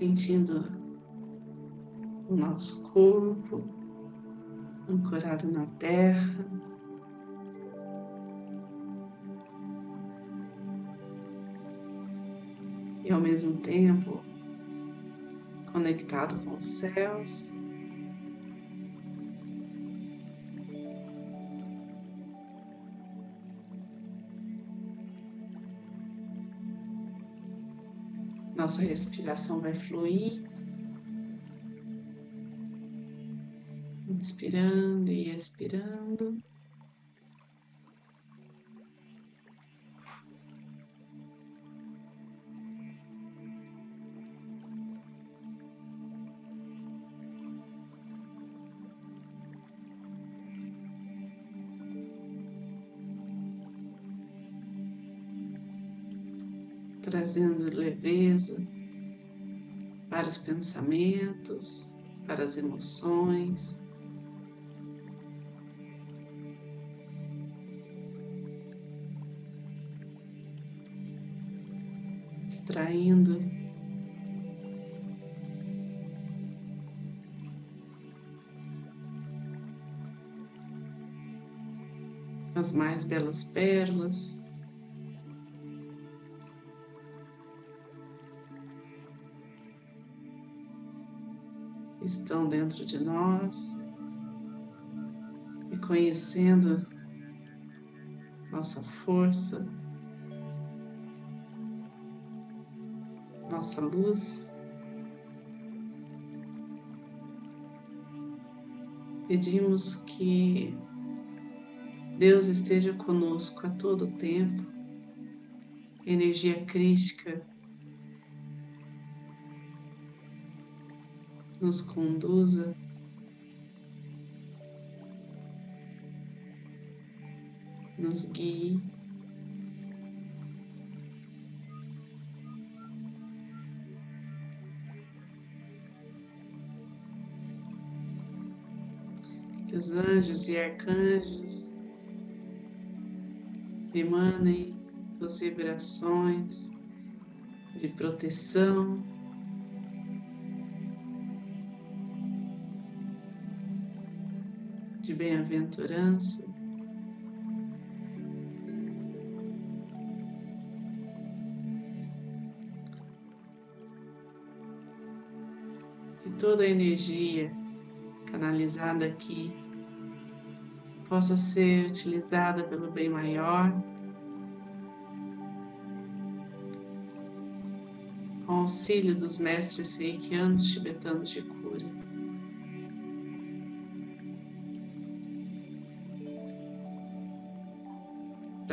sentindo o nosso corpo ancorado na terra. E ao mesmo tempo conectado com os céus. Nossa respiração vai fluir. Inspirando e expirando. Leveza para os pensamentos, para as emoções. Extraindo as mais belas pérolas. Estão dentro de nós e conhecendo nossa força, nossa luz. Pedimos que Deus esteja conosco a todo tempo, energia crística nos conduza. Nos guie. Que os anjos e arcanjos emanem suas vibrações de proteção, bem-aventurança. Que toda a energia canalizada aqui possa ser utilizada pelo bem maior, com auxílio dos mestres reikianos tibetanos de cura.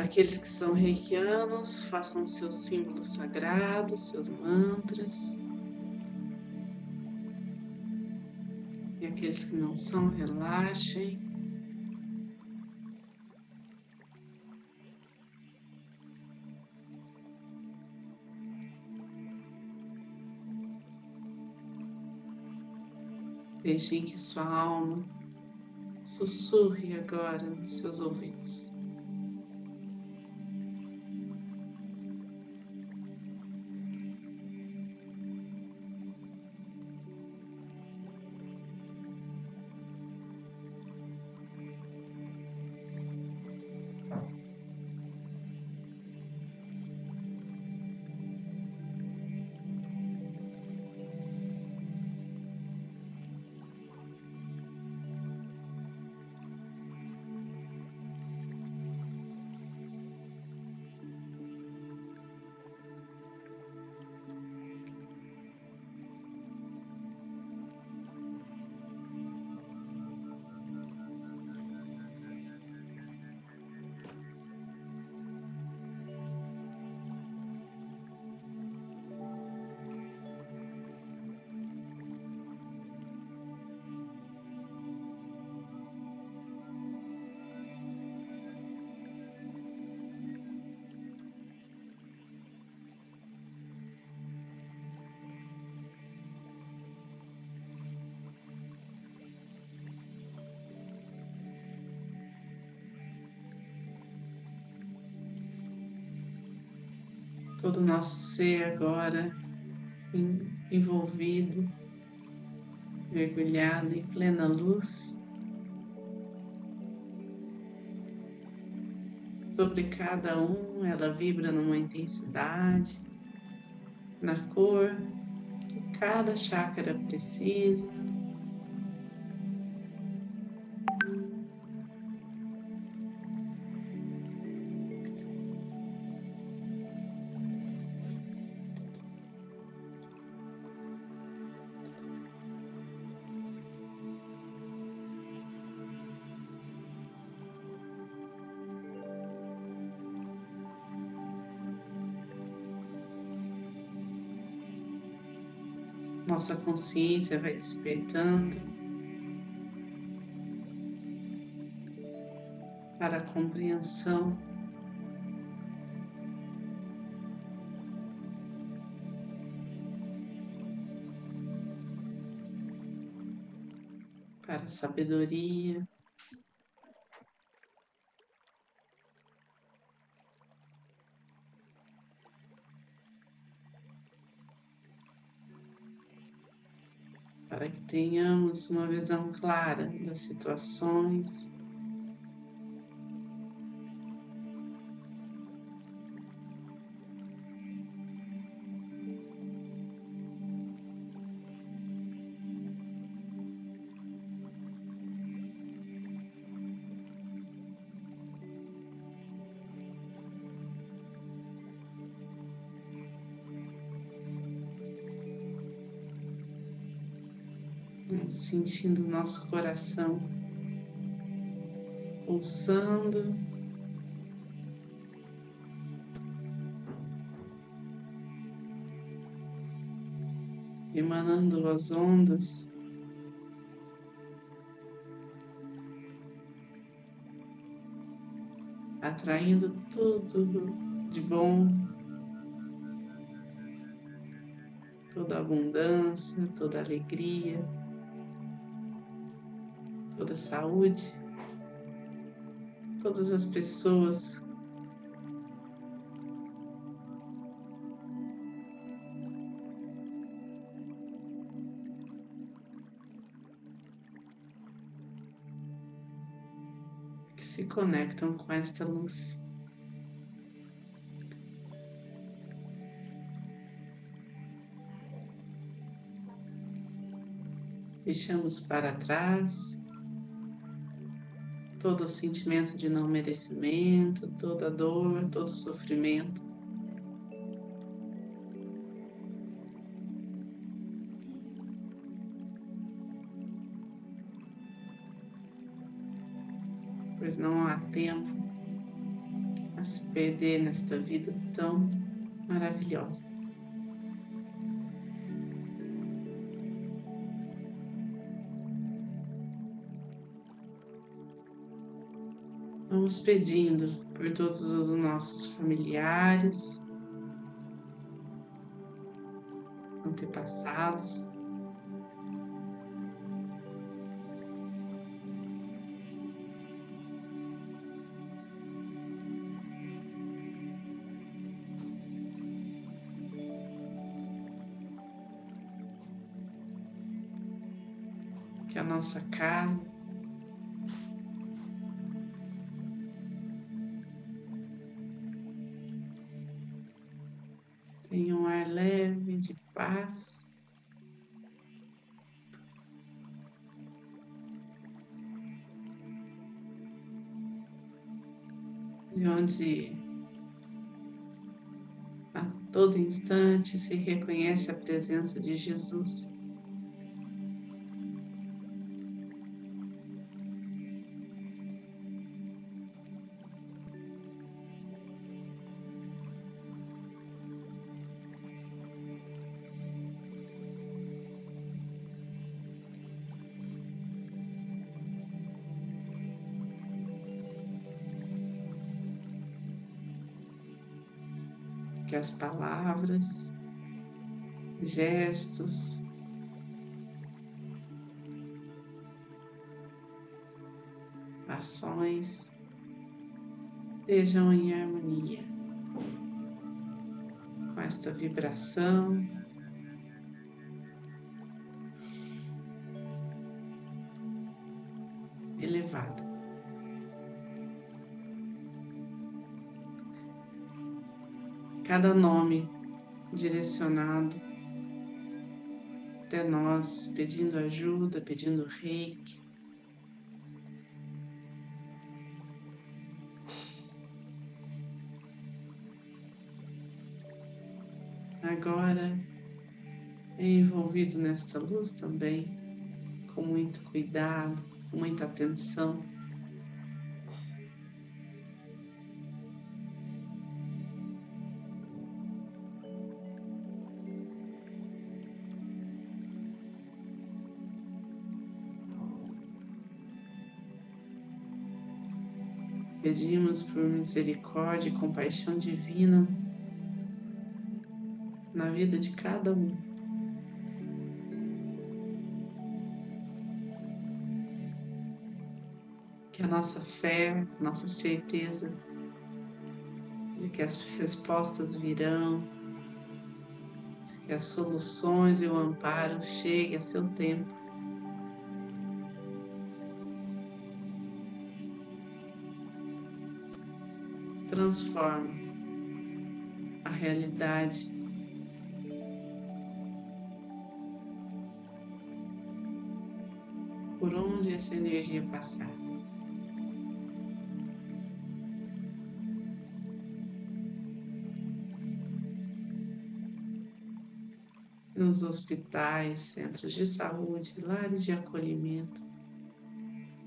Aqueles que são reikianos, façam seus símbolos sagrados, seus mantras. E aqueles que não são, relaxem. Deixem que sua alma sussurre agora nos seus ouvidos. Todo o nosso ser agora envolvido, mergulhado em plena luz. Sobre cada um, ela vibra numa intensidade, na cor que cada chácara precisa. Nossa consciência vai despertando para a compreensão para a sabedoria. Tenhamos uma visão clara das situações. Sentindo o nosso coração pulsando. Emanando as ondas. Atraindo tudo de bom, toda abundância, toda alegria toda a saúde, todas as pessoas que se conectam com esta luz. Deixamos para trás todo o sentimento de não merecimento, toda a dor, todo o sofrimento. Pois não há tempo a se perder nesta vida tão maravilhosa. Vamos pedindo por todos os nossos familiares, antepassados. Que a nossa casa Tenha um ar leve de paz. De onde a todo instante se reconhece a presença de Jesus. que as palavras, gestos, ações estejam em harmonia com esta vibração. Elevada. Cada nome direcionado até nós, pedindo ajuda, pedindo reiki. Agora é envolvido nesta luz também, com muito cuidado, muita atenção. Pedimos por misericórdia e compaixão divina na vida de cada um. Que a nossa fé, nossa certeza de que as respostas virão, de que as soluções e o amparo cheguem a seu tempo. Transforma a realidade por onde essa energia passar. Nos hospitais, centros de saúde, lares de acolhimento,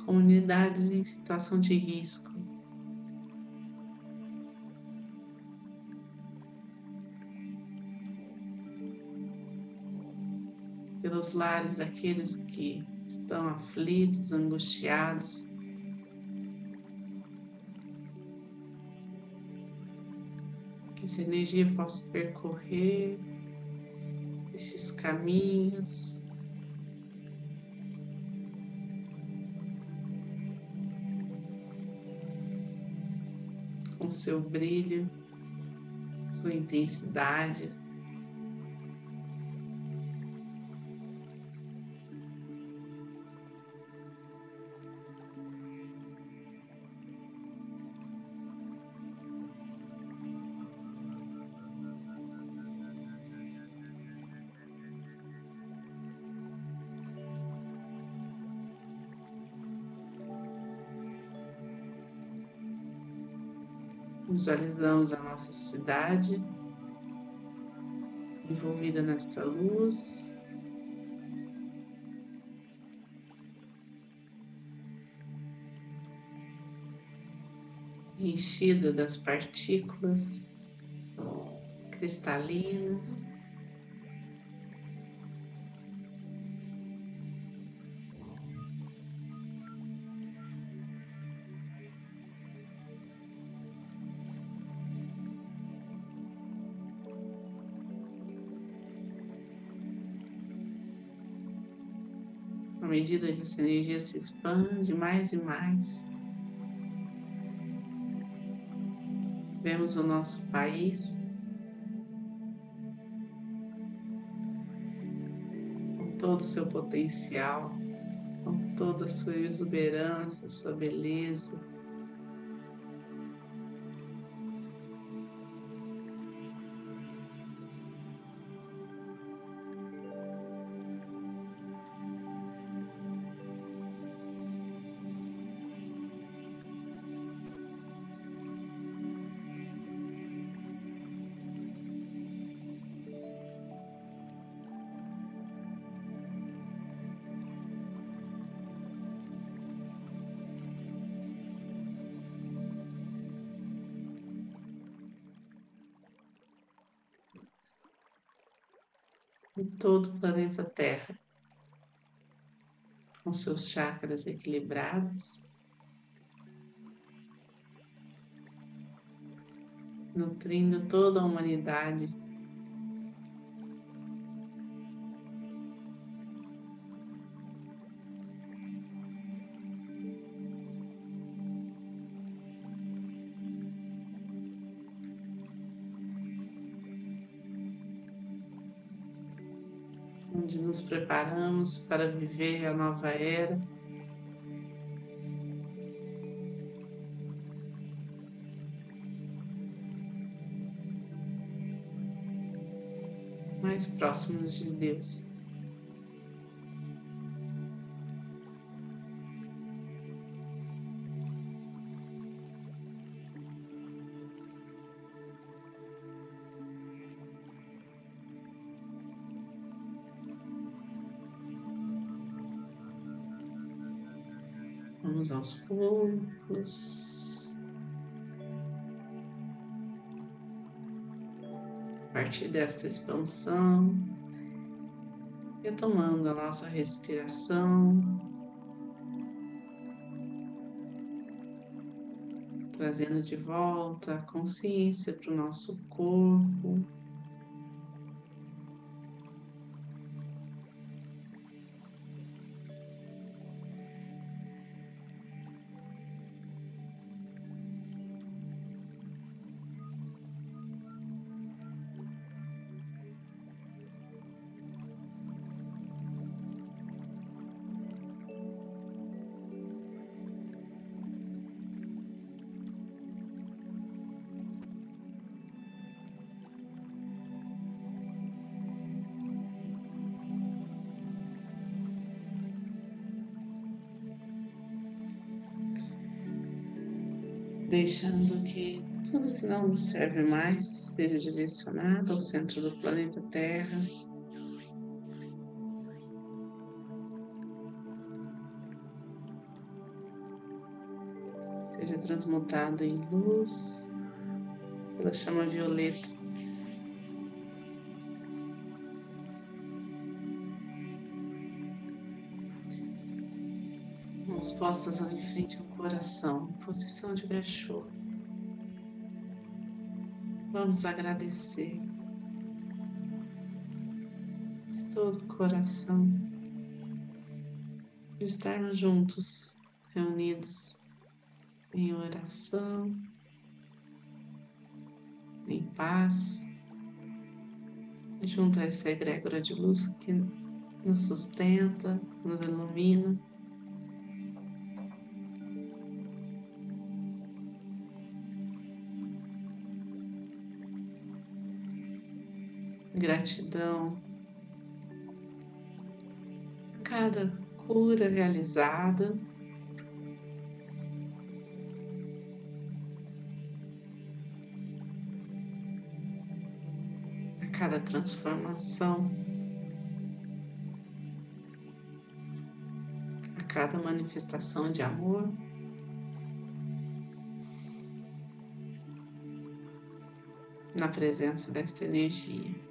comunidades em situação de risco, pelos lares daqueles que estão aflitos, angustiados. Que essa energia possa percorrer estes caminhos. Com seu brilho, sua intensidade. Visualizamos a nossa cidade envolvida nesta luz. Enchida das partículas cristalinas. Medida que essa energia se expande mais e mais, vemos o nosso país com todo o seu potencial, com toda a sua exuberância, sua beleza. Em todo o planeta Terra, com seus chakras equilibrados, nutrindo toda a humanidade onde nos preparamos para viver a nova era. Mais próximos de Deus. Vamos aos poucos. A partir desta expansão, retomando a nossa respiração, trazendo de volta a consciência para o nosso corpo. Deixando que tudo que não nos serve mais seja direcionado ao centro do planeta Terra. Seja transmutado em luz pela chama violeta. Mãos postas em frente ao coração, posição de cachorro. Vamos agradecer de todo o coração de estarmos juntos, reunidos em oração, em paz, junto a essa egrégora de luz que nos sustenta, nos ilumina. Gratidão cada cura realizada. a Cada transformação, a cada manifestação de amor. na presença desta energia.